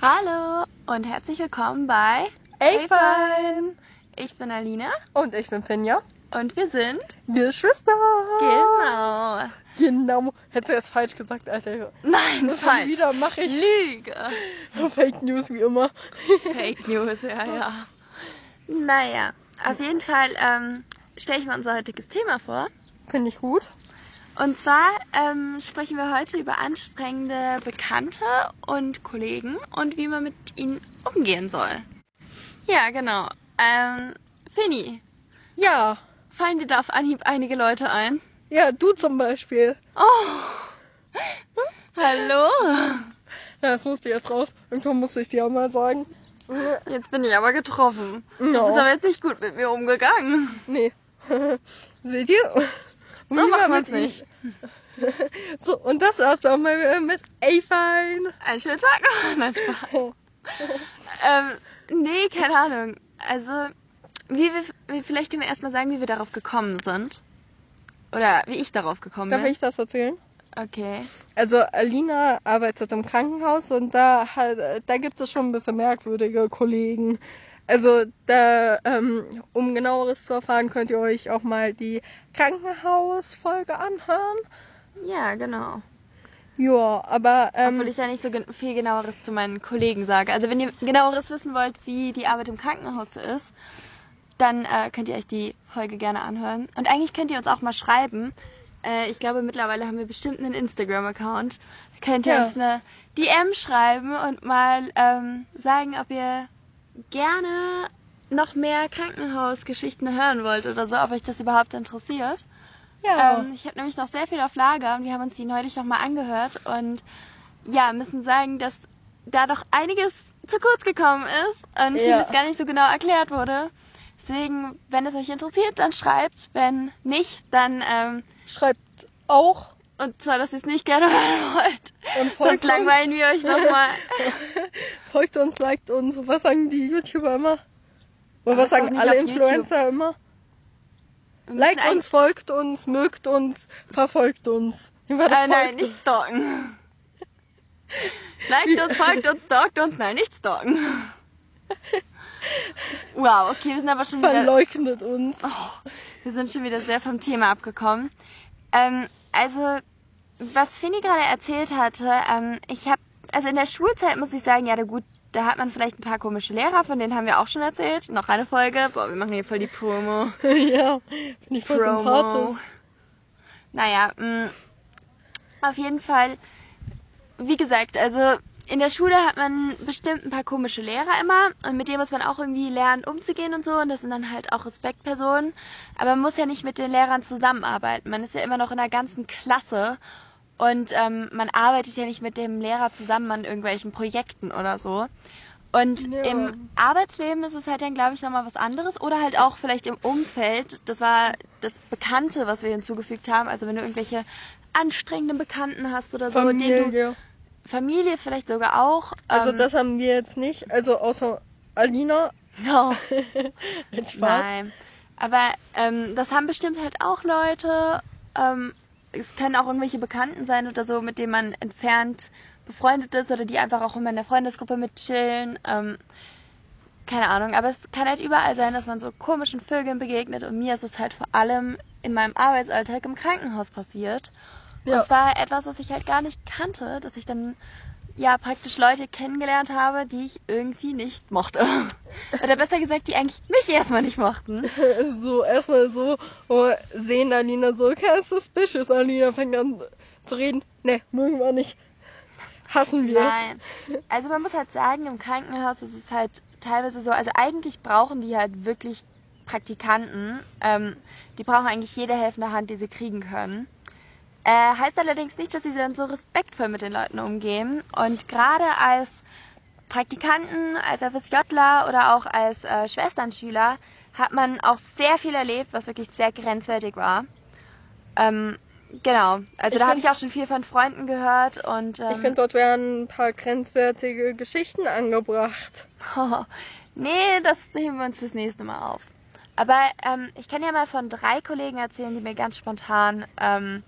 Hallo und herzlich willkommen bei Ey, Ich bin Alina Und ich bin Finja. und wir sind Geschwister. genau. Genau. Hättest du jetzt falsch gesagt, Alter. Nein, Das falsch. Wieder mache ich Lüge. Fake News wie immer. Fake News, ja, ja. Naja, auf jeden Fall ähm, stelle ich mal unser heutiges Thema vor. Finde ich gut. Und zwar ähm, sprechen wir heute über anstrengende Bekannte und Kollegen und wie man mit ihnen umgehen soll. Ja, genau. Ähm, Finny, Ja. fallen dir da auf Anhieb einige Leute ein? Ja, du zum Beispiel. Oh! Hallo! Ja, das musste jetzt raus. Irgendwann musste ich dir auch mal sagen. Jetzt bin ich aber getroffen. Du Ja. bist aber jetzt nicht gut mit mir umgegangen. Nee. Seht ihr? So macht man's mit ihm- nicht. So, und das war's auch mal wieder mit A-Fine. Einen schönen Tag noch. Nein, Spaß. Ähm, nee, keine Ahnung. Also, wie wir, vielleicht können wir erstmal sagen, wie wir darauf gekommen sind. Oder wie ich darauf gekommen Darf bin. ich das erzählen? Okay. Also Alina arbeitet im Krankenhaus und da, hat, da gibt es schon ein bisschen merkwürdige Kollegen. Also da, ähm, um genaueres zu erfahren, könnt ihr euch auch mal die Krankenhausfolge anhören. Ja, genau. Ja, aber ähm, Obwohl ich ja nicht so gen viel genaueres zu meinen Kollegen sage. Also wenn ihr genaueres wissen wollt, wie die Arbeit im Krankenhaus ist, dann äh, könnt ihr euch die Folge gerne anhören. Und eigentlich könnt ihr uns auch mal schreiben. Äh, ich glaube, mittlerweile haben wir bestimmt einen Instagram-Account. Könnt ihr Ja. uns eine DM schreiben und mal ähm, sagen, ob ihr gerne noch mehr Krankenhausgeschichten hören wollt oder so, ob euch das überhaupt interessiert. ja, Ähm, ich habe nämlich noch sehr viel auf Lager und wir haben uns die neulich noch mal angehört und ja, müssen sagen, dass da doch einiges zu kurz gekommen ist und Ja. vieles gar nicht so genau erklärt wurde. Deswegen, wenn es euch interessiert, dann schreibt. Wenn nicht, dann ähm, schreibt auch und zwar, dass ihr es nicht gerne hören wollt. und Sonst folgt langweilen wir euch nochmal. uns, folgt uns, liked uns. Was sagen die YouTuber immer? Oder was sagen alle Influencer immer? Wir müssen Liked uns, folgt uns, mögt uns, verfolgt uns. Nein, Folgt nicht stalken. Liked uns, folgt uns, stalkt uns, nein, nicht stalken. Wow, okay, wir sind aber schon wieder, Verleugnet uns. oh, wir sind schon wieder sehr vom Thema abgekommen. Ähm, also, was Finny gerade erzählt hatte, ähm, ich habe, also in der Schulzeit muss ich sagen, ja, da gut, da hat man vielleicht ein paar komische Lehrer, von denen haben wir auch schon erzählt. Noch eine Folge. Boah, wir machen hier voll die Promo. ja, finde ich voll Promo. sympathisch. Naja, mh, auf jeden Fall, wie gesagt, also in der Schule hat man bestimmt ein paar komische Lehrer immer und mit denen muss man auch irgendwie lernen umzugehen und so und das sind dann halt auch Respektpersonen. Aber man muss ja nicht mit den Lehrern zusammenarbeiten. Man ist ja immer noch in der ganzen Klasse und ähm, man arbeitet ja nicht mit dem Lehrer zusammen an irgendwelchen Projekten oder so. Und Ja. im Arbeitsleben ist es halt dann, glaube ich, nochmal was anderes. Oder halt auch vielleicht im Umfeld. Das war das Bekannte, was wir hinzugefügt haben. Also wenn du irgendwelche anstrengenden Bekannten hast oder so. denen Du, Familie. Familie vielleicht sogar auch. Also ähm, das haben wir jetzt nicht. Also außer Alina. no, nein. Aber ähm, das haben bestimmt halt auch Leute. Ähm, es können auch irgendwelche Bekannten sein oder so, mit denen man entfernt befreundet ist oder die einfach auch immer in der Freundesgruppe mitchillen. Ähm, keine Ahnung, aber es kann halt überall sein, dass man so komischen Vögeln begegnet und mir ist es halt vor allem in meinem Arbeitsalltag im Krankenhaus passiert. Ja. Und zwar etwas, was ich halt gar nicht kannte, dass ich dann ja praktisch Leute kennengelernt habe, die ich irgendwie nicht mochte. Oder besser gesagt, die eigentlich mich erstmal nicht mochten. So, erstmal so oh, sehen Alina so, okay, suspicious. Alina fängt an zu reden. Ne, mögen wir nicht. Hassen wir. Nein. Also man muss halt sagen, im Krankenhaus ist es halt teilweise so, also eigentlich brauchen die halt wirklich Praktikanten. Ähm, die brauchen eigentlich jede helfende Hand, die sie kriegen können. Äh, heißt allerdings nicht, dass sie dann so respektvoll mit den Leuten umgehen. Und gerade als Praktikanten, als FSJler oder auch als äh, Schwesternschüler hat man auch sehr viel erlebt, was wirklich sehr grenzwertig war. Ähm, genau. Also Ich da habe ich auch schon viel von Freunden gehört und ähm, Ich finde, dort werden ein paar grenzwertige Geschichten angebracht. nee, das heben wir uns fürs nächste Mal auf. Aber ähm, ich kann ja mal von drei Kollegen erzählen, die mir ganz spontan ähm,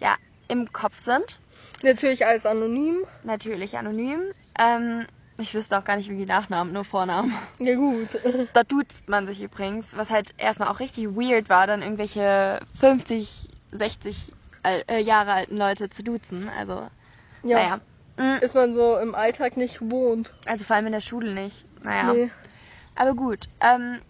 ja, im Kopf sind. Natürlich alles anonym. Natürlich anonym. Ähm, Ich wüsste auch gar nicht, wie die Nachnamen, nur Vornamen. Ja gut. Dort duzt man sich übrigens, was halt erstmal auch richtig weird war, dann irgendwelche 50, 60 al- äh, Jahre alten Leute zu duzen. Also, Ja. naja. Mm, Ist man so im Alltag nicht gewohnt. Also vor allem in der Schule nicht. Naja. Nee. Aber gut. Ähm,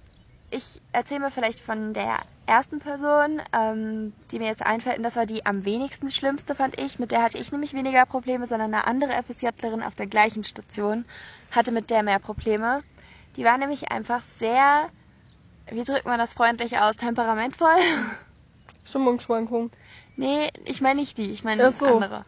ich erzähle mir vielleicht von der ersten Person, ähm, die mir jetzt einfällt. Und das war die am wenigsten schlimmste, fand ich. Mit der hatte ich nämlich weniger Probleme, sondern eine andere FSJlerin auf der gleichen Station hatte mit der mehr Probleme. Die war nämlich einfach sehr, wie drückt man das freundlich aus, temperamentvoll. Stimmungsschwankungen. Nee, ich meine nicht die, ich meine das so. andere.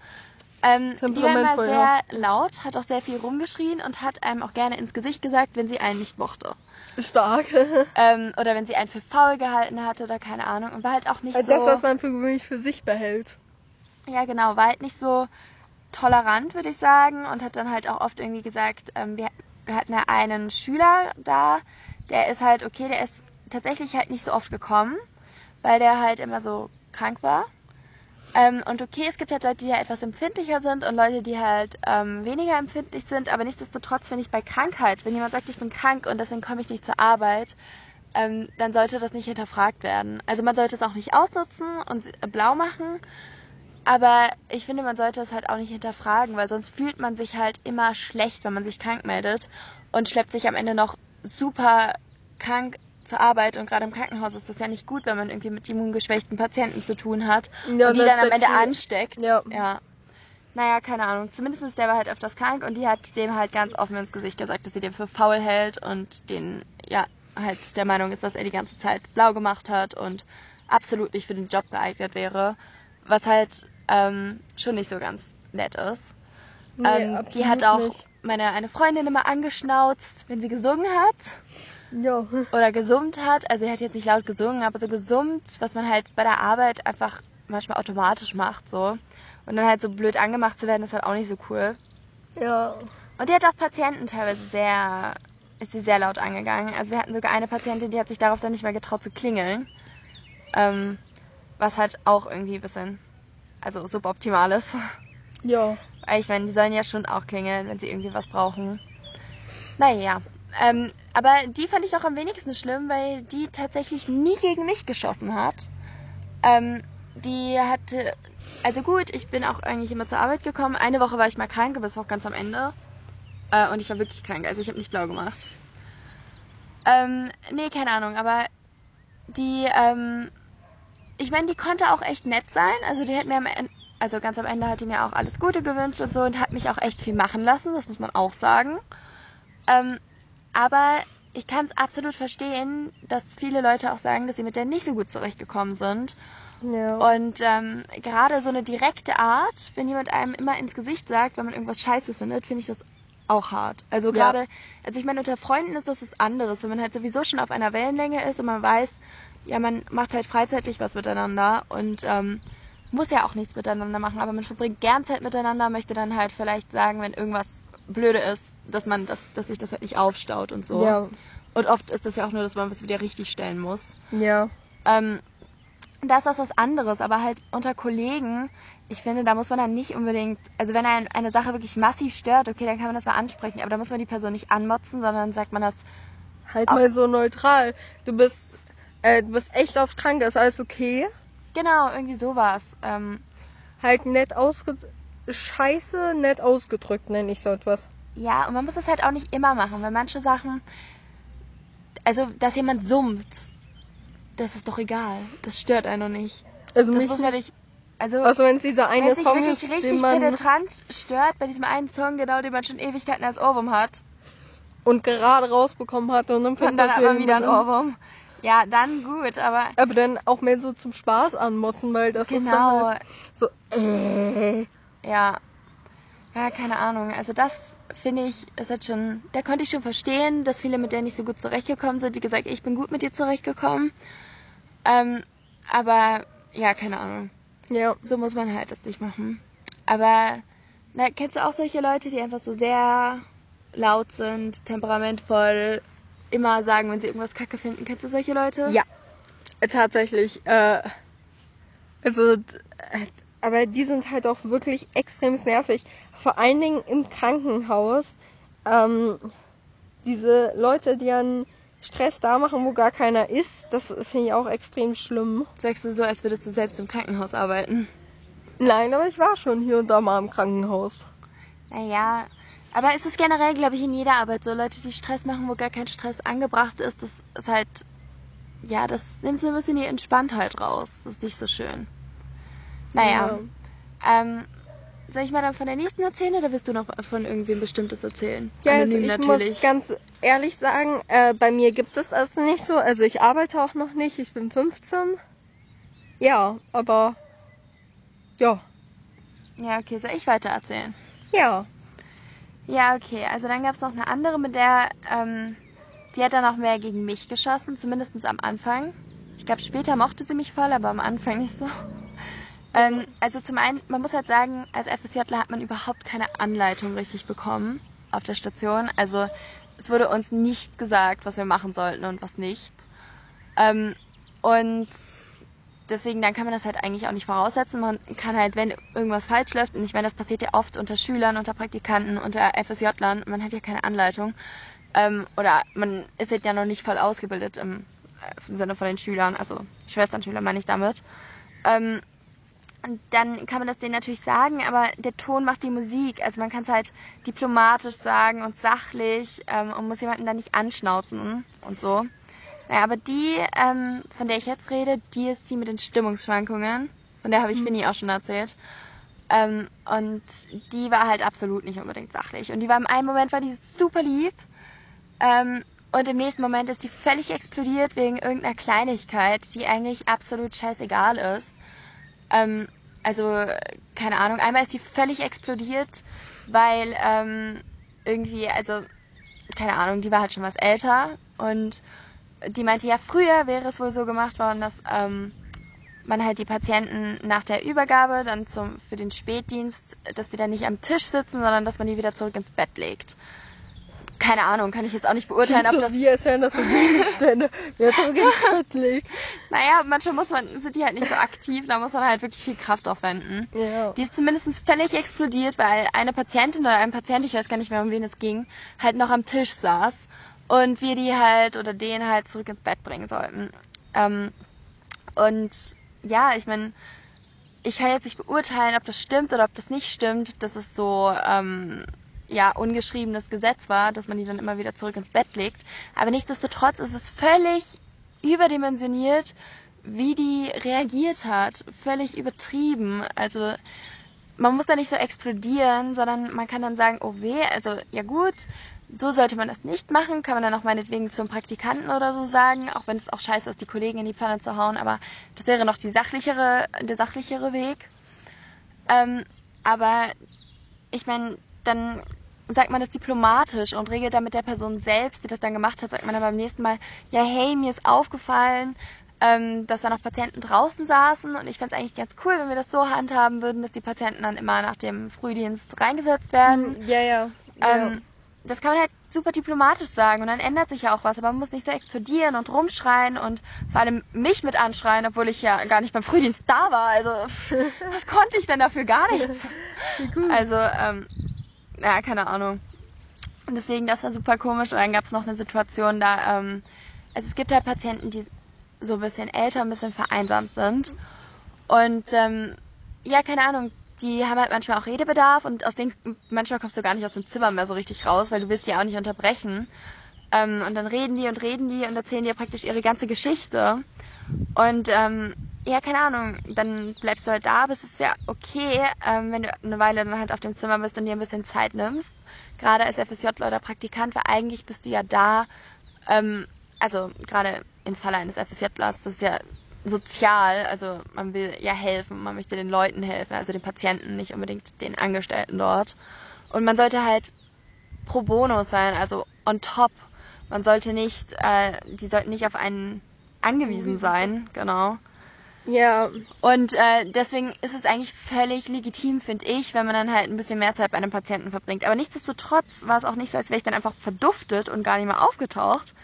Ähm, die war immer sehr laut, hat auch sehr viel rumgeschrien und hat einem auch gerne ins Gesicht gesagt, wenn sie einen nicht mochte. Stark. Ähm, oder wenn sie einen für faul gehalten hatte oder keine Ahnung. Und war halt auch nicht Also so. das, was man für gewöhnlich für sich behält. ja, genau, war halt nicht so tolerant, würde ich sagen. Und hat dann halt auch oft irgendwie gesagt, ähm, wir, wir hatten ja einen Schüler da, der ist halt, okay, der ist tatsächlich halt nicht so oft gekommen, weil der halt immer so krank war. Ähm, und okay, es gibt halt Leute, die ja etwas empfindlicher sind und Leute, die halt ähm, weniger empfindlich sind, aber nichtsdestotrotz finde ich bei Krankheit, wenn jemand sagt, ich bin krank und deswegen komme ich nicht zur Arbeit, ähm, dann sollte das nicht hinterfragt werden. Also man sollte es auch nicht ausnutzen und blau machen, aber ich finde, man sollte es halt auch nicht hinterfragen, weil sonst fühlt man sich halt immer schlecht, wenn man sich krank meldet und schleppt sich am Ende noch super krank zur Arbeit und gerade im Krankenhaus ist das ja nicht gut, wenn man irgendwie mit immungeschwächten Patienten zu tun hat Ja, und die dann am Ende ansteckt. Ja. ja. Naja, keine Ahnung. Zumindest der war halt öfters krank und die hat dem halt ganz offen ins Gesicht gesagt, dass sie den für faul hält und den, ja, halt der Meinung ist, dass er die ganze Zeit blau gemacht hat und absolut nicht für den Job geeignet wäre. Was halt ähm, schon nicht so ganz nett ist. Nee, ähm, die hat auch nicht. Meine eine Freundin immer angeschnauzt, wenn sie gesungen hat Ja. oder gesummt hat. Also sie hat jetzt nicht laut gesungen, aber so gesummt, was man halt bei der Arbeit einfach manchmal automatisch macht so. Und dann halt so blöd angemacht zu werden, ist halt auch nicht so cool. Ja. Und die hat auch Patienten teilweise sehr, ist sie sehr laut angegangen. Also wir hatten sogar eine Patientin, die hat sich darauf dann nicht mehr getraut zu klingeln. Ähm, was halt auch irgendwie ein bisschen, also suboptimal ist. Ja. Weil ich meine, die sollen ja schon auch klingeln, wenn sie irgendwie was brauchen. Naja. Ähm, aber die fand ich auch am wenigsten schlimm, weil die tatsächlich nie gegen mich geschossen hat. Ähm, die hatte, also gut, ich bin auch eigentlich immer zur Arbeit gekommen. Eine Woche war ich mal krank, aber das war auch ganz am Ende. Äh, und ich war wirklich krank, also ich habe nicht blau gemacht. Ähm, nee, keine Ahnung, aber die, ähm, ich meine, die konnte auch echt nett sein. Also die hat mir am Ende, also ganz am Ende hat die mir auch alles Gute gewünscht und so und hat mich auch echt viel machen lassen, das muss man auch sagen. Ähm, aber ich kann es absolut verstehen, dass viele Leute auch sagen, dass sie mit der nicht so gut zurechtgekommen sind. Ja. Und ähm, gerade so eine direkte Art, wenn jemand einem immer ins Gesicht sagt, wenn man irgendwas scheiße findet, finde ich das auch hart. Also Ja. gerade, also ich meine, unter Freunden ist das was anderes, wenn man halt sowieso schon auf einer Wellenlänge ist und man weiß, ja, man macht halt freizeitlich was miteinander und ähm, muss ja auch nichts miteinander machen, aber man verbringt gern Zeit miteinander, möchte dann halt vielleicht sagen, wenn irgendwas blöde ist, dass man das, dass sich das halt nicht aufstaut und so. Ja. Und oft ist das ja auch nur, dass man was wieder richtig stellen muss. Ja. Ähm, da ist das was anderes, aber halt unter Kollegen, ich finde, da muss man dann nicht unbedingt, also wenn ein, eine Sache wirklich massiv stört, okay, dann kann man das mal ansprechen, aber da muss man die Person nicht anmotzen, sondern sagt man das, Halt mal so neutral. Du bist, äh, du bist echt oft krank, ist alles okay? Genau, irgendwie sowas. Ähm, Halt nett ausgedrückt. Scheiße, nett ausgedrückt, nenne ich so etwas. ja, und man muss das halt auch nicht immer machen, weil manche Sachen, also, dass jemand summt, das ist doch egal. Das stört einen noch nicht. Also Das muss man nicht, also, Also wenn es dieser eine Song wirklich ist, richtig den man penetrant stört, bei diesem einen Song, genau, den man schon Ewigkeiten als Ohrwurm hat, und gerade rausbekommen hat und dann, Und dann hat man wieder einen jemand- Ohrwurm. Ja, dann gut, aber Aber dann auch mehr so zum Spaß anmotzen, weil das ist dann genau, halt so, äh, ja. Ja, keine Ahnung. Also das finde ich, ist halt schon, da konnte ich schon verstehen, dass viele mit der nicht so gut zurechtgekommen sind. Wie gesagt, ich bin gut mit dir zurechtgekommen. Ähm, aber ja, keine Ahnung. ja. So muss man halt das nicht machen. Aber na, kennst du auch solche Leute, die einfach so sehr laut sind, temperamentvoll, immer sagen, wenn sie irgendwas kacke finden? Kennst du solche Leute? Ja. Tatsächlich, äh, also, äh, aber die sind halt auch wirklich extrem nervig. Vor allen Dingen im Krankenhaus. ähm, diese Leute, die einen Stress da machen, wo gar keiner ist, das finde ich auch extrem schlimm. Sagst du so, als würdest du selbst im Krankenhaus arbeiten? Nein, aber ich war schon hier und da mal im Krankenhaus. Naja, aber es ist generell, glaube ich, in jeder Arbeit so. Leute, die Stress machen, wo gar kein Stress angebracht ist, das ist halt, ja, das nimmt so ein bisschen die Entspanntheit raus. Das ist nicht so schön. Naja, ähm, soll ich mal dann von der nächsten erzählen oder willst du noch von irgendwem Bestimmtes erzählen? Ja, also Anonym ich muss ganz ehrlich sagen, äh, bei mir gibt es das nicht so. Also ich arbeite auch noch nicht, ich bin 15. Ja, aber ja, Ja, okay, soll ich weiter erzählen? ja. Ja, okay. Also dann gab es noch eine andere, mit der, ähm, die hat dann auch mehr gegen mich geschossen, zumindest am Anfang. Ich glaube, später mochte sie mich voll, aber am Anfang nicht so. Ähm, also zum einen, man muss halt sagen, als FSJler hat man überhaupt keine Anleitung richtig bekommen auf der Station. Also es wurde uns nicht gesagt, was wir machen sollten und was nicht. Ähm, und deswegen, dann kann man das halt eigentlich auch nicht voraussetzen. Man kann halt, wenn irgendwas falsch läuft, und ich meine, das passiert ja oft unter Schülern, unter Praktikanten, unter FSJlern, man hat ja keine Anleitung. Ähm, oder man ist halt ja noch nicht voll ausgebildet im, äh, im Sinne von den Schülern, also Schwesternschüler meine ich damit. Ähm, dann kann man das denen natürlich sagen, aber der Ton macht die Musik. Also man kann es halt diplomatisch sagen und sachlich ähm, und muss jemanden dann nicht anschnauzen und so. Naja, aber die, ähm, von der ich jetzt rede, die ist die mit den Stimmungsschwankungen. Von der habe ich Hm. Finny auch schon erzählt. Ähm, und die war halt absolut nicht unbedingt sachlich. Und die war im einen Moment war die super lieb. Ähm, und im nächsten Moment ist die völlig explodiert wegen irgendeiner Kleinigkeit, die eigentlich absolut scheißegal ist. Ähm, also, keine Ahnung, einmal ist die völlig explodiert, weil ähm, irgendwie, also, keine Ahnung, die war halt schon was älter und die meinte, ja, früher wäre es wohl so gemacht worden, dass ähm, man halt die Patienten nach der Übergabe dann zum, für den Spätdienst, dass die dann nicht am Tisch sitzen, sondern dass man die wieder zurück ins Bett legt. Keine Ahnung, kann ich jetzt auch nicht beurteilen, ob so das als wären das so Gegenstände, wer zurück ins Bett legt. Naja, manchmal muss man, sind die halt nicht so aktiv, da muss man halt wirklich viel Kraft aufwenden. Ja. Die ist zumindest völlig explodiert, weil eine Patientin oder ein Patient, ich weiß gar nicht mehr, um wen es ging, halt noch am Tisch saß und wir die halt oder den halt zurück ins Bett bringen sollten. Ähm, und ja, ich meine, ich kann jetzt nicht beurteilen, ob das stimmt oder ob das nicht stimmt, dass es so ähm, ja ungeschriebenes Gesetz war, dass man die dann immer wieder zurück ins Bett legt. Aber nichtsdestotrotz ist es völlig überdimensioniert, wie die reagiert hat. Völlig übertrieben. Also man muss da nicht so explodieren, sondern man kann dann sagen, oh weh, also ja gut, so sollte man das nicht machen, kann man dann auch meinetwegen zum Praktikanten oder so sagen, auch wenn es auch scheiße ist, die Kollegen in die Pfanne zu hauen, aber das wäre noch die sachlichere, der sachlichere Weg. Ähm, aber ich meine, dann sagt man das diplomatisch und regelt dann mit der Person selbst, die das dann gemacht hat, sagt man dann beim nächsten Mal, ja hey, mir ist aufgefallen, ähm, dass da noch Patienten draußen saßen und ich fände es eigentlich ganz cool, wenn wir das so handhaben würden, dass die Patienten dann immer nach dem Frühdienst reingesetzt werden. Ja, ja. Ähm, das kann man halt super diplomatisch sagen und dann ändert sich ja auch was, aber man muss nicht so explodieren und rumschreien und vor allem mich mit anschreien, obwohl ich ja gar nicht beim Frühdienst da war. Also was konnte ich denn dafür? Gar nichts. Also, ähm, ja, keine Ahnung. Und deswegen, das war super komisch. Und dann gab es noch eine Situation, da, ähm, also es gibt halt Patienten, die so ein bisschen älter, ein bisschen vereinsamt sind. Und ähm, ja, keine Ahnung, die haben halt manchmal auch Redebedarf und aus denen manchmal kommst du gar nicht aus dem Zimmer mehr so richtig raus, weil du willst sie auch nicht unterbrechen. Ähm, und dann reden die und reden die und erzählen dir praktisch ihre ganze Geschichte. Und ähm, ja, keine Ahnung, dann bleibst du halt da, aber es ist ja okay, ähm, wenn du eine Weile dann halt auf dem Zimmer bist und dir ein bisschen Zeit nimmst. Gerade als FSJ oder Praktikant, weil eigentlich bist du ja da, ähm, also gerade im Falle eines FSJlers, das ist ja sozial, also man will ja helfen, man möchte den Leuten helfen, also den Patienten, nicht unbedingt den Angestellten dort. Und man sollte halt pro bono sein, also on top. Man sollte nicht, äh, die sollten nicht auf einen angewiesen sein, genau. ja, Und äh, deswegen ist es eigentlich völlig legitim, finde ich, wenn man dann halt ein bisschen mehr Zeit bei einem Patienten verbringt. Aber nichtsdestotrotz war es auch nicht so, als wäre ich dann einfach verduftet und gar nicht mehr aufgetaucht,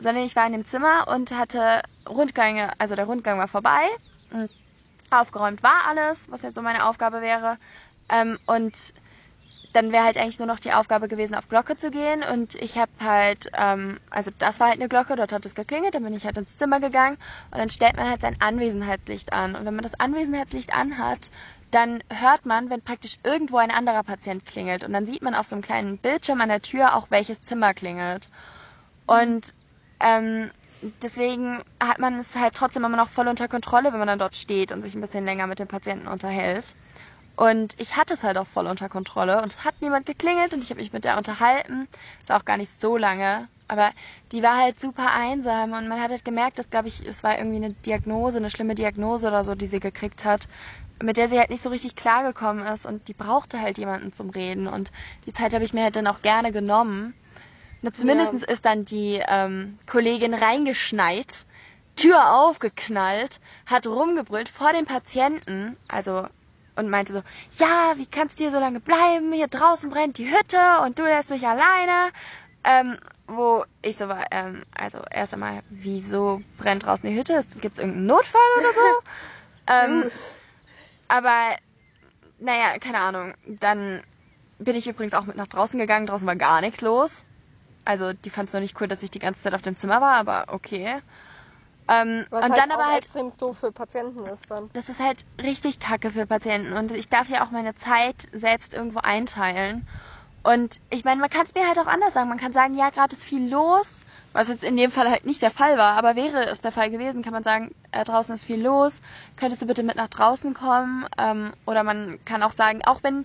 sondern ich war in dem Zimmer und hatte Rundgänge, also der Rundgang war vorbei, und aufgeräumt war alles, was jetzt so meine Aufgabe wäre. Ähm, und dann wäre halt eigentlich nur noch die Aufgabe gewesen, auf Glocke zu gehen. Und ich habe halt, ähm, also das war halt eine Glocke, dort hat es geklingelt, dann bin ich halt ins Zimmer gegangen und dann stellt man halt sein Anwesenheitslicht an. Und wenn man das Anwesenheitslicht anhat, dann hört man, wenn praktisch irgendwo ein anderer Patient klingelt. Und dann sieht man auf so einem kleinen Bildschirm an der Tür auch, welches Zimmer klingelt. Und ähm, deswegen hat man es halt trotzdem immer noch voll unter Kontrolle, wenn man dann dort steht und sich ein bisschen länger mit dem Patienten unterhält. Und ich hatte es halt auch voll unter Kontrolle und es hat niemand geklingelt und ich habe mich mit der unterhalten. Ist auch gar nicht so lange, aber die war halt super einsam und man hat halt gemerkt, dass, glaube ich, es war irgendwie eine Diagnose, eine schlimme Diagnose oder so, die sie gekriegt hat, mit der sie halt nicht so richtig klargekommen ist und die brauchte halt jemanden zum Reden und die Zeit habe ich mir halt dann auch gerne genommen. Na, zumindest ja. ist dann die ähm, Kollegin reingeschneit, Tür aufgeknallt, hat rumgebrüllt vor dem Patienten, also und meinte so, ja, wie kannst du hier so lange bleiben? Hier draußen brennt die Hütte und du lässt mich alleine. Ähm, wo ich so war, ähm, also erst einmal, wieso brennt draußen die Hütte? Gibt es irgendeinen Notfall oder so? ähm, aber, naja, keine Ahnung. Dann bin ich übrigens auch mit nach draußen gegangen. Draußen war gar nichts los. Also die fand es noch nicht cool, dass ich die ganze Zeit auf dem Zimmer war, aber okay. Ähm, Was und halt dann aber halt extrem doof für Patienten ist dann. Das ist halt richtig kacke für Patienten und ich darf ja auch meine Zeit selbst irgendwo einteilen. Und ich meine, man kann es mir halt auch anders sagen. Man kann sagen, ja, gerade ist viel los, was jetzt in dem Fall halt nicht der Fall war, aber wäre es der Fall gewesen, kann man sagen, äh, draußen ist viel los, könntest du bitte mit nach draußen kommen? Ähm, oder man kann auch sagen, auch wenn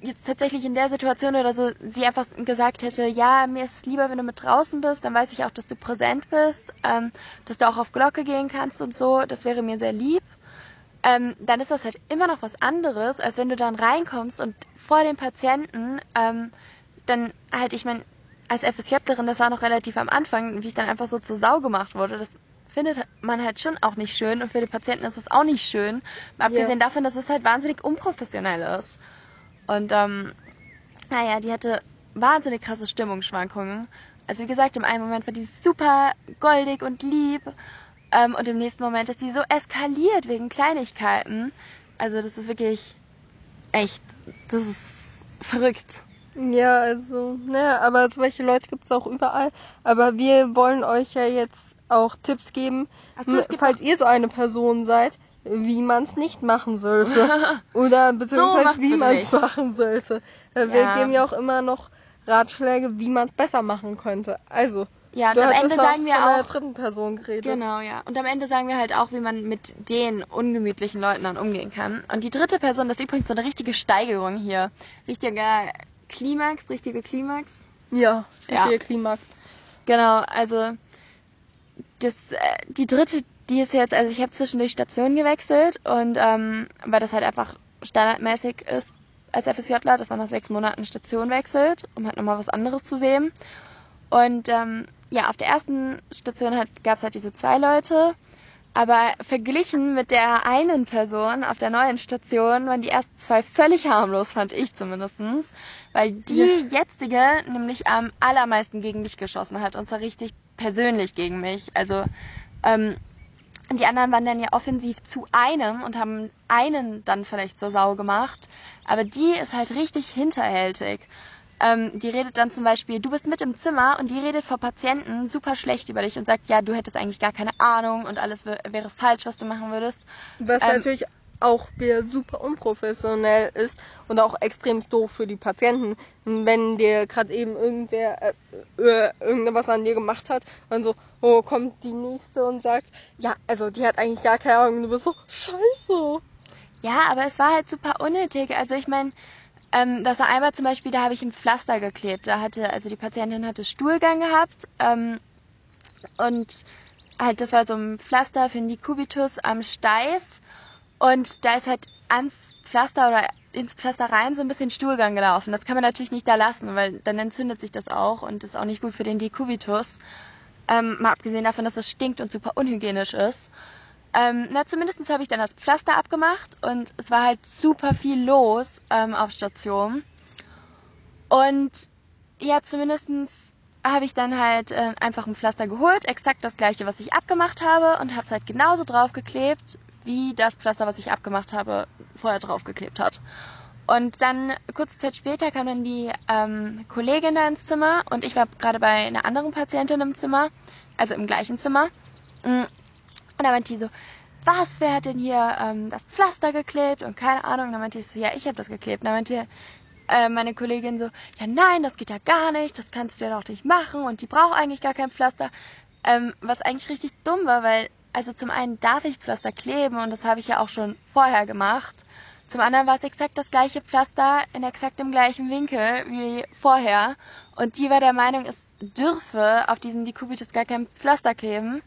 jetzt tatsächlich in der Situation oder so sie einfach gesagt hätte, ja, mir ist es lieber, wenn du mit draußen bist, dann weiß ich auch, dass du präsent bist, ähm, dass du auch auf Glocke gehen kannst und so, das wäre mir sehr lieb. Ähm, dann ist das halt immer noch was anderes, als wenn du dann reinkommst und vor dem Patienten, ähm, dann halt, ich meine, als FSJlerin, das war noch relativ am Anfang, wie ich dann einfach so zur Sau gemacht wurde, das findet man halt schon auch nicht schön und für die Patienten ist es auch nicht schön. Abgesehen yeah. davon, dass es halt wahnsinnig unprofessionell ist. Und ähm, naja, die hatte wahnsinnig krasse Stimmungsschwankungen. Also wie gesagt, im einen Moment war die super goldig und lieb ähm, und im nächsten Moment ist die so eskaliert wegen Kleinigkeiten. Also das ist wirklich echt, das ist verrückt. Ja, also, ne, aber solche Leute gibt es auch überall. Aber wir wollen euch ja jetzt auch Tipps geben, so, falls ihr so eine Person seid, wie man es nicht machen sollte. Oder beziehungsweise so wie man es machen sollte. Wir ja. geben ja auch immer noch Ratschläge, wie man es besser machen könnte. Also, ja, und am Ende sagen wir auch. dritten Person geredet. Genau, ja. Und am Ende sagen wir halt auch, wie man mit den ungemütlichen Leuten dann umgehen kann. Und die dritte Person, das ist übrigens so eine richtige Steigerung hier. Richtiger Klimax, richtige Klimax. Ja, richtige ja. Klimax. Genau, also das, äh, die dritte die ist jetzt, also ich habe zwischendurch Stationen gewechselt und ähm, weil das halt einfach standardmäßig ist als FSJler, dass man nach sechs Monaten Station wechselt, um halt nochmal was anderes zu sehen. Und ähm, ja, auf der ersten Station halt, gab es halt diese zwei Leute, aber verglichen mit der einen Person auf der neuen Station waren die ersten zwei völlig harmlos, fand ich zumindestens, weil die ja. jetzige nämlich am allermeisten gegen mich geschossen hat und zwar richtig persönlich gegen mich. Also ähm, die anderen waren dann ja offensiv zu einem und haben einen dann vielleicht zur Sau gemacht. Aber die ist halt richtig hinterhältig. Ähm, die redet dann zum Beispiel, du bist mit im Zimmer und die redet vor Patienten super schlecht über dich und sagt, ja, du hättest eigentlich gar keine Ahnung und alles wäre falsch, was du machen würdest. Was ähm, natürlich auch wieder super unprofessionell ist und auch extrem doof für die Patienten, wenn dir gerade eben irgendwer äh, äh, irgendwas an dir gemacht hat und so, oh, kommt die nächste und sagt, ja, also die hat eigentlich gar keine Ahnung du bist so, scheiße. Ja, aber es war halt super unnötig. Also ich meine, ähm, das war einmal zum Beispiel, da habe ich ein Pflaster geklebt. Da hatte, also die Patientin hatte Stuhlgang gehabt ähm, und halt, das war so ein Pflaster für den Dekubitus am Steiß und da ist halt ans Pflaster oder ins Pflaster rein so ein bisschen Stuhlgang gelaufen. Das kann man natürlich nicht da lassen, weil dann entzündet sich das auch und ist auch nicht gut für den Dekubitus. Ähm, mal abgesehen davon, dass es stinkt und super unhygienisch ist. Ähm, na, zumindest habe ich dann das Pflaster abgemacht und es war halt super viel los ähm, auf Station. Und ja, zumindestens habe ich dann halt äh, einfach ein Pflaster geholt, exakt das gleiche, was ich abgemacht habe und habe es halt genauso draufgeklebt, wie das Pflaster, was ich abgemacht habe, vorher draufgeklebt hat. Und dann, kurze Zeit später, kam dann die ähm, Kollegin da ins Zimmer und ich war gerade bei einer anderen Patientin im Zimmer, also im gleichen Zimmer. Mm. Und da meinte die so, was, wer hat denn hier ähm, das Pflaster geklebt? Und keine Ahnung. Und dann meinte ich so, ja, ich habe das geklebt. Und dann meinte äh, meine Kollegin so, ja nein, das geht ja gar nicht, das kannst du ja doch nicht machen und die braucht eigentlich gar kein Pflaster. Ähm, was eigentlich richtig dumm war, weil, also zum einen darf ich Pflaster kleben und das habe ich ja auch schon vorher gemacht. Zum anderen war es exakt das gleiche Pflaster in exakt dem gleichen Winkel wie vorher. Und die war der Meinung, es dürfe auf diesen Dekubitus gar kein Pflaster kleben.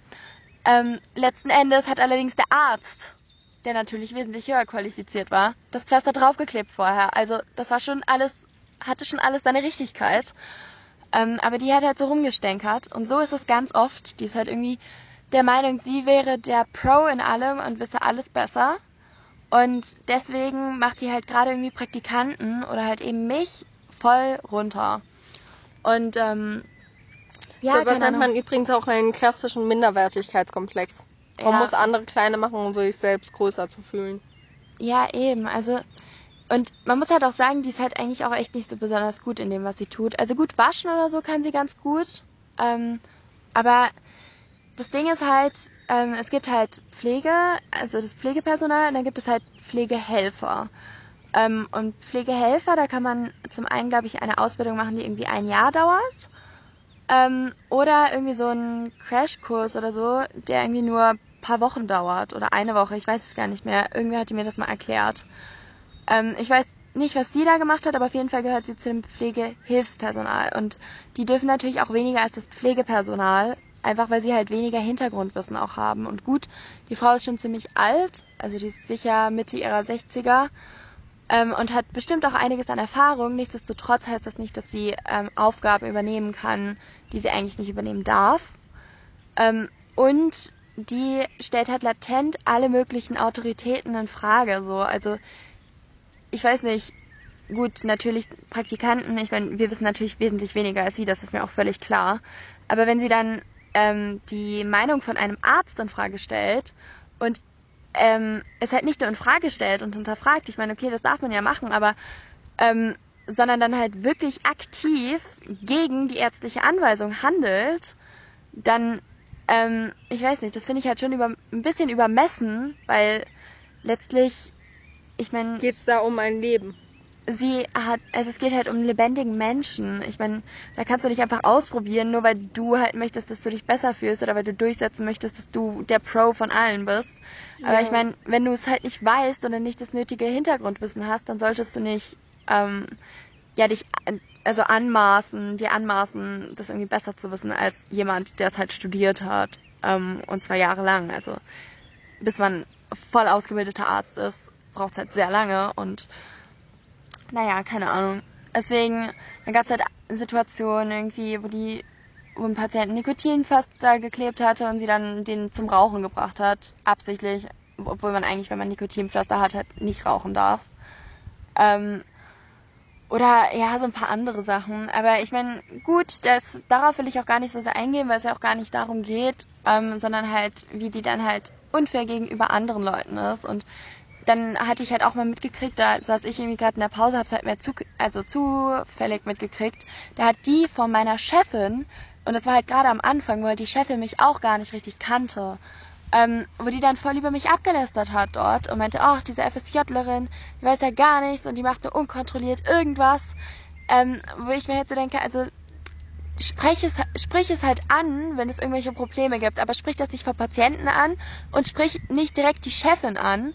Ähm, letzten Endes hat allerdings der Arzt, der natürlich wesentlich höher qualifiziert war, das Pflaster draufgeklebt vorher. Also das war schon alles, hatte schon alles seine Richtigkeit. Ähm, aber die hat halt so rumgestänkert. Und so ist es ganz oft. Die ist halt irgendwie der Meinung, sie wäre der Pro in allem und wisse alles besser. Und deswegen macht sie halt gerade irgendwie Praktikanten oder halt eben mich voll runter. Und ähm, ja, so was nennt man übrigens auch einen klassischen Minderwertigkeitskomplex. Man ja. muss andere kleine machen, um sich selbst größer zu fühlen. Ja, eben. Also und man muss halt auch sagen, die ist halt eigentlich auch echt nicht so besonders gut in dem, was sie tut. Also gut waschen oder so kann sie ganz gut. Ähm, aber das Ding ist halt, ähm, es gibt halt Pflege, also das Pflegepersonal, und dann gibt es halt Pflegehelfer. Ähm, und Pflegehelfer, da kann man zum einen, glaube ich, eine Ausbildung machen, die irgendwie ein Jahr dauert. Ähm, oder irgendwie so ein Crashkurs oder so, der irgendwie nur ein paar Wochen dauert oder eine Woche, ich weiß es gar nicht mehr. Irgendwie hat die mir das mal erklärt. Ähm, ich weiß nicht, was sie da gemacht hat, aber auf jeden Fall gehört sie zu dem Pflegehilfspersonal. Und die dürfen natürlich auch weniger als das Pflegepersonal, einfach weil sie halt weniger Hintergrundwissen auch haben. Und gut, die Frau ist schon ziemlich alt, also die ist sicher Mitte ihrer 60er ähm, und hat bestimmt auch einiges an Erfahrung. Nichtsdestotrotz heißt das nicht, dass sie ähm, Aufgaben übernehmen kann, die sie eigentlich nicht übernehmen darf. Ähm, und die stellt halt latent alle möglichen Autoritäten in Frage. So, also ich weiß nicht, gut, natürlich Praktikanten, ich meine, wir wissen natürlich wesentlich weniger als sie, das ist mir auch völlig klar. Aber wenn sie dann ähm, die Meinung von einem Arzt in Frage stellt und ähm, es halt nicht nur in Frage stellt und hinterfragt, ich meine, okay, das darf man ja machen, aber ähm, sondern dann halt wirklich aktiv gegen die ärztliche Anweisung handelt, dann, ähm, ich weiß nicht, das finde ich halt schon über, ein bisschen übermessen, weil letztlich ich meine. Geht es da um ein Leben? Sie hat, also es geht halt um lebendigen Menschen. Ich meine, da kannst du nicht einfach ausprobieren, nur weil du halt möchtest, dass du dich besser fühlst oder weil du durchsetzen möchtest, dass du der Pro von allen bist. Aber ja. ich meine, wenn du es halt nicht weißt oder nicht das nötige Hintergrundwissen hast, dann solltest du nicht, ähm, ja, dich, also anmaßen, dir anmaßen, das irgendwie besser zu wissen als jemand, der es halt studiert hat, ähm, und zwar jahrelang. Also, bis man voll ausgebildeter Arzt ist braucht es halt sehr lange und naja, keine Ahnung. Deswegen, dann gab es halt Situationen irgendwie, wo die, wo ein Patient Nikotinpflaster geklebt hatte und sie dann den zum Rauchen gebracht hat, absichtlich, obwohl man eigentlich, wenn man Nikotinpflaster hat, halt nicht rauchen darf. Ähm, oder ja, so ein paar andere Sachen. Aber ich meine, gut, das, darauf will ich auch gar nicht so sehr eingehen, weil es ja auch gar nicht darum geht, ähm, sondern halt, wie die dann halt unfair gegenüber anderen Leuten ist. Und dann hatte ich halt auch mal mitgekriegt, da saß ich irgendwie gerade in der Pause, hab's halt mehr zu, also zufällig mitgekriegt. Da hat die von meiner Chefin, und das war halt gerade am Anfang, weil die Chefin mich auch gar nicht richtig kannte, ähm, wo die dann voll über mich abgelästert hat dort und meinte, ach, diese FSJlerin, die weiß ja gar nichts und die macht nur unkontrolliert irgendwas. Ähm, wo ich mir jetzt so denke, also sprich es, sprich es halt an, wenn es irgendwelche Probleme gibt, aber sprich das nicht vor Patienten an und sprich nicht direkt die Chefin an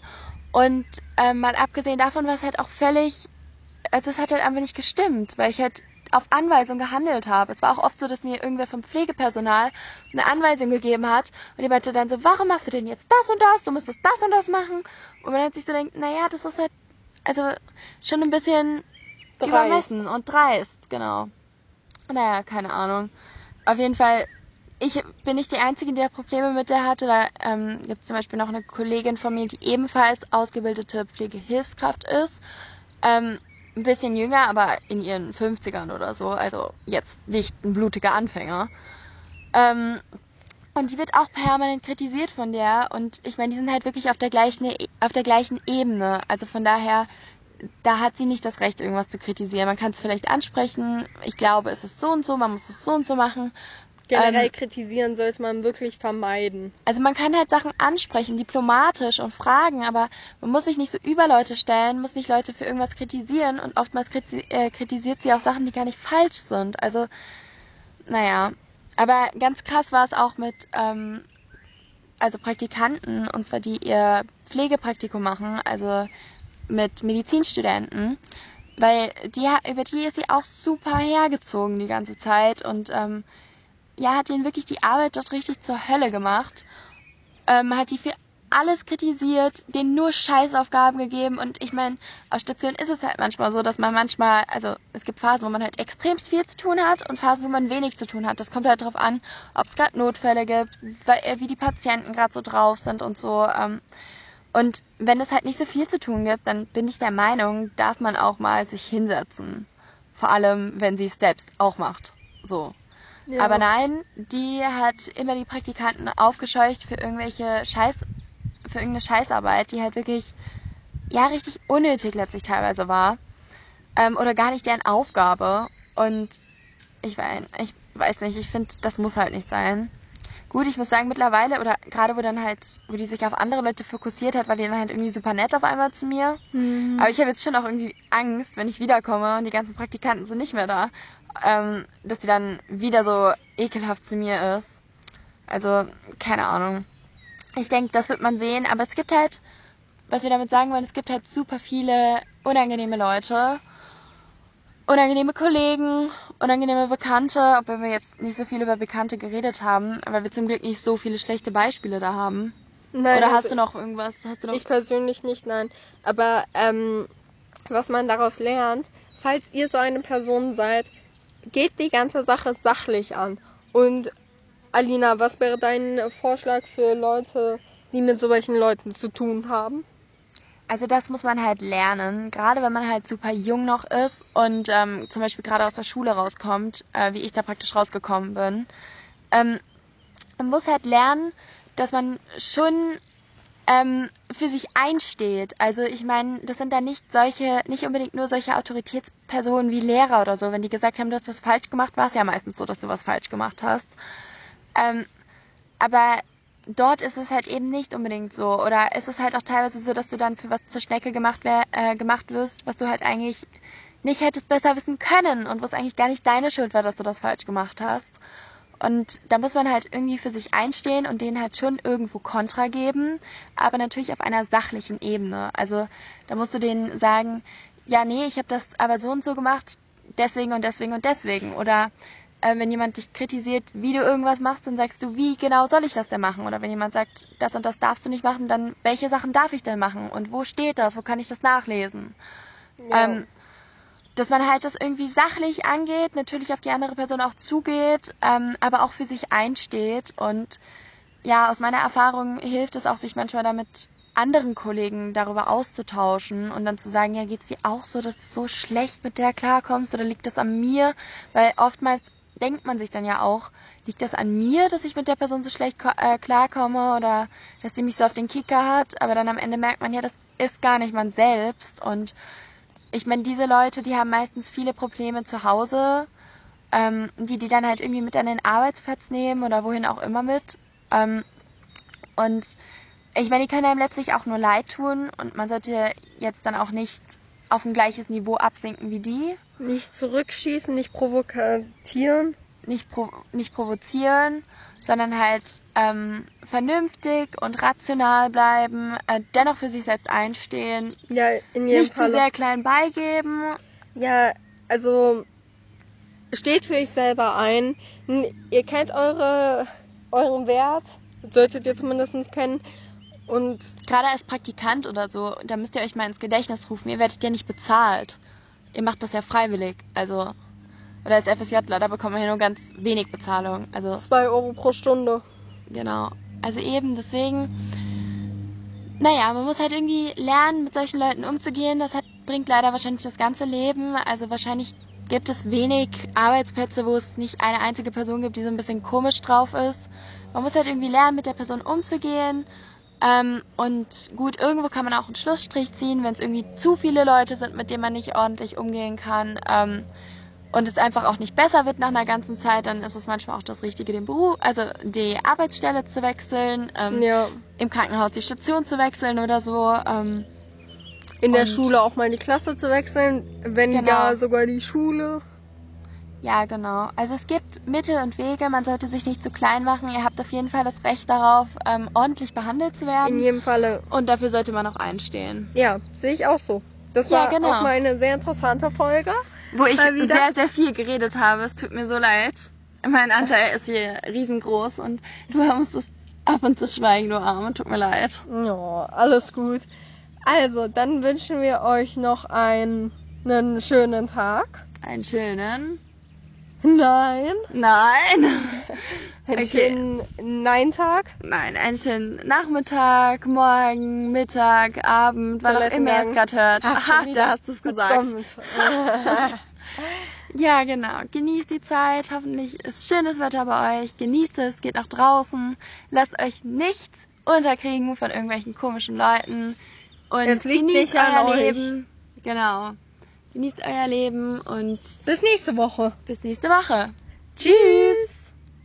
und ähm, mal abgesehen davon war es halt auch völlig, also es hat halt einfach nicht gestimmt, weil ich halt auf Anweisung gehandelt habe. Es war auch oft so, dass mir irgendwer vom Pflegepersonal eine Anweisung gegeben hat und die meinte dann so, warum machst du denn jetzt das und das? Du müsstest das und das machen. Und man hat sich so denkt, naja, das ist halt, also schon ein bisschen dreist. übermessen und dreist, genau. Naja, keine Ahnung. Auf jeden Fall ich bin nicht die Einzige, die Probleme mit der hatte. Da ähm, gibt es zum Beispiel noch eine Kollegin von mir, die ebenfalls ausgebildete Pflegehilfskraft ist. Ähm, ein bisschen jünger, aber in ihren 50ern oder so. Also jetzt nicht ein blutiger Anfänger. Ähm, und die wird auch permanent kritisiert von der. Und ich meine, die sind halt wirklich auf der gleichen, auf der gleichen Ebene. Also von daher da hat sie nicht das Recht, irgendwas zu kritisieren. Man kann es vielleicht ansprechen. Ich glaube, es ist so und so, man muss es so und so machen. Generell Ähm, kritisieren sollte man wirklich vermeiden. Also man kann halt Sachen ansprechen, diplomatisch und fragen, aber man muss sich nicht so über Leute stellen, muss nicht Leute für irgendwas kritisieren und oftmals kriti äh, kritisiert sie auch Sachen, die gar nicht falsch sind. Also, naja. Aber ganz krass war es auch mit, ähm, also Praktikanten, und zwar die ihr Pflegepraktikum machen, also mit Medizinstudenten, weil die, über die ist sie auch super hergezogen die ganze Zeit und ähm, ja, hat ihnen wirklich die Arbeit dort richtig zur Hölle gemacht. Ähm, hat die für alles kritisiert, denen nur Scheißaufgaben gegeben und ich meine, auf Station ist es halt manchmal so, dass man manchmal, also es gibt Phasen, wo man halt extremst viel zu tun hat und Phasen, wo man wenig zu tun hat. Das kommt halt drauf an, ob es gerade Notfälle gibt, äh, wie die Patienten gerade so drauf sind und so. Ähm, und wenn es halt nicht so viel zu tun gibt, dann bin ich der Meinung, darf man auch mal sich hinsetzen. Vor allem, wenn sie es selbst auch macht. So. Ja. Aber nein, die hat immer die Praktikanten aufgescheucht für irgendwelche Scheiß, für irgendeine Scheißarbeit, die halt wirklich, ja, richtig unnötig letztlich teilweise war. Ähm, oder gar nicht deren Aufgabe. Und ich weiß, ich weiß nicht, ich finde, das muss halt nicht sein. Gut, ich muss sagen, mittlerweile, oder gerade wo dann halt, wo die sich auf andere Leute fokussiert hat, war die dann halt irgendwie super nett auf einmal zu mir. Mhm. Aber ich habe jetzt schon auch irgendwie Angst, wenn ich wiederkomme und die ganzen Praktikanten sind nicht mehr da, ähm, dass die dann wieder so ekelhaft zu mir ist. Also, keine Ahnung. Ich denke, das wird man sehen, aber es gibt halt, was wir damit sagen wollen, es gibt halt super viele unangenehme Leute, unangenehme Kollegen, unangenehme Bekannte, obwohl wir jetzt nicht so viel über Bekannte geredet haben, weil wir zum Glück nicht so viele schlechte Beispiele da haben. Nein, Oder also hast du noch irgendwas? Hast du noch Ich persönlich nicht, nein. Aber ähm, was man daraus lernt, falls ihr so eine Person seid, geht die ganze Sache sachlich an. Und Alina, was wäre dein Vorschlag für Leute, die mit solchen Leuten zu tun haben? Also das muss man halt lernen, gerade wenn man halt super jung noch ist und ähm, zum Beispiel gerade aus der Schule rauskommt, äh, wie ich da praktisch rausgekommen bin. Ähm, man muss halt lernen, dass man schon ähm, für sich einsteht. Also ich meine, das sind da nicht solche, nicht unbedingt nur solche Autoritätspersonen wie Lehrer oder so. Wenn die gesagt haben, du hast was falsch gemacht, war es ja meistens so, dass du was falsch gemacht hast. Ähm, aber dort ist es halt eben nicht unbedingt so. Oder ist es halt auch teilweise so, dass du dann für was zur Schnecke gemacht, wär, äh, gemacht wirst, was du halt eigentlich nicht hättest besser wissen können und was eigentlich gar nicht deine Schuld war, dass du das falsch gemacht hast. Und da muss man halt irgendwie für sich einstehen und denen halt schon irgendwo Kontra geben, aber natürlich auf einer sachlichen Ebene. Also da musst du denen sagen, ja, nee, ich habe das aber so und so gemacht, deswegen und deswegen und deswegen. Oder äh, wenn jemand dich kritisiert, wie du irgendwas machst, dann sagst du, wie genau soll ich das denn machen? Oder wenn jemand sagt, das und das darfst du nicht machen, dann welche Sachen darf ich denn machen? Und wo steht das? Wo kann ich das nachlesen? Ähm, dass man halt das irgendwie sachlich angeht, natürlich auf die andere Person auch zugeht, ähm, aber auch für sich einsteht. Und ja, aus meiner Erfahrung hilft es auch, sich manchmal damit anderen Kollegen darüber auszutauschen und dann zu sagen, ja, geht's dir auch so, dass du so schlecht mit der klarkommst oder liegt das an mir? Weil oftmals denkt man sich dann ja auch, liegt das an mir, dass ich mit der Person so schlecht äh, klarkomme oder dass die mich so auf den Kicker hat? Aber dann am Ende merkt man ja, das ist gar nicht man selbst und ich meine, diese Leute, die haben meistens viele Probleme zu Hause, ähm, die die dann halt irgendwie mit an den Arbeitsplatz nehmen oder wohin auch immer mit. Ähm, und ich meine, die können einem letztlich auch nur leid tun und man sollte jetzt dann auch nicht auf ein gleiches Niveau absinken wie die, Nicht zurückschießen, nicht provozieren. nicht, pro nicht provozieren, sondern halt ähm, vernünftig und rational bleiben, äh, dennoch für sich selbst einstehen, Ja, in jedem nicht Fall. zu sehr klein beigeben Ja, also steht für euch selber ein. Ihr kennt eure, euren Wert, solltet ihr zumindest kennen. Und gerade als Praktikant oder so, da müsst ihr euch mal ins Gedächtnis rufen, ihr werdet ja nicht bezahlt. Ihr macht das ja freiwillig. Also, oder als FSJler, da bekommt man ja nur ganz wenig Bezahlung. Also, zwei Euro pro Stunde. genau. Also eben, deswegen, naja, man muss halt irgendwie lernen, mit solchen Leuten umzugehen. Das hat, bringt leider wahrscheinlich das ganze Leben. Also wahrscheinlich gibt es wenig Arbeitsplätze, wo es nicht eine einzige Person gibt, die so ein bisschen komisch drauf ist. Man muss halt irgendwie lernen, mit der Person umzugehen Ähm, und gut, irgendwo kann man auch einen Schlussstrich ziehen, wenn es irgendwie zu viele Leute sind, mit denen man nicht ordentlich umgehen kann. Ähm, und es einfach auch nicht besser wird nach einer ganzen Zeit, dann ist es manchmal auch das Richtige, den Beruf, also die Arbeitsstelle zu wechseln, ähm, Ja. im Krankenhaus die Station zu wechseln oder so. Ähm, In der Schule auch mal die Klasse zu wechseln, wenn Genau. gar sogar die Schule. ja, genau. Also es gibt Mittel und Wege, man sollte sich nicht zu klein machen. Ihr habt auf jeden Fall das Recht darauf, ähm, ordentlich behandelt zu In werden. jedem Falle. Und dafür sollte man auch einstehen. Ja, sehe ich auch so. Das Ja, war genau. auch mal eine sehr interessante Folge. Wo ich sehr, sehr viel geredet habe. Es tut mir so leid. Mein Anteil ist hier riesengroß und du musstest ab und zu schweigen, du Arme. Tut mir leid. Ja, alles gut. Also, dann wünschen wir euch noch einen, einen schönen Tag. Einen schönen. Nein. Nein. Einen Okay. schönen Nein-Tag. Nein, einen schönen Nachmittag, Morgen, Mittag, Abend, wann auch immer ihr es gerade hört. Ach, Aha, da hast du es gesagt. Ja, genau. Genießt die Zeit. Hoffentlich ist schönes Wetter bei euch. Genießt es, geht nach draußen. Lasst euch nichts unterkriegen von irgendwelchen komischen Leuten. Und Es liegt genießt nicht an euer euch. Leben. Genau. Genießt euer Leben und Bis nächste Woche. bis nächste Woche. Tschüss.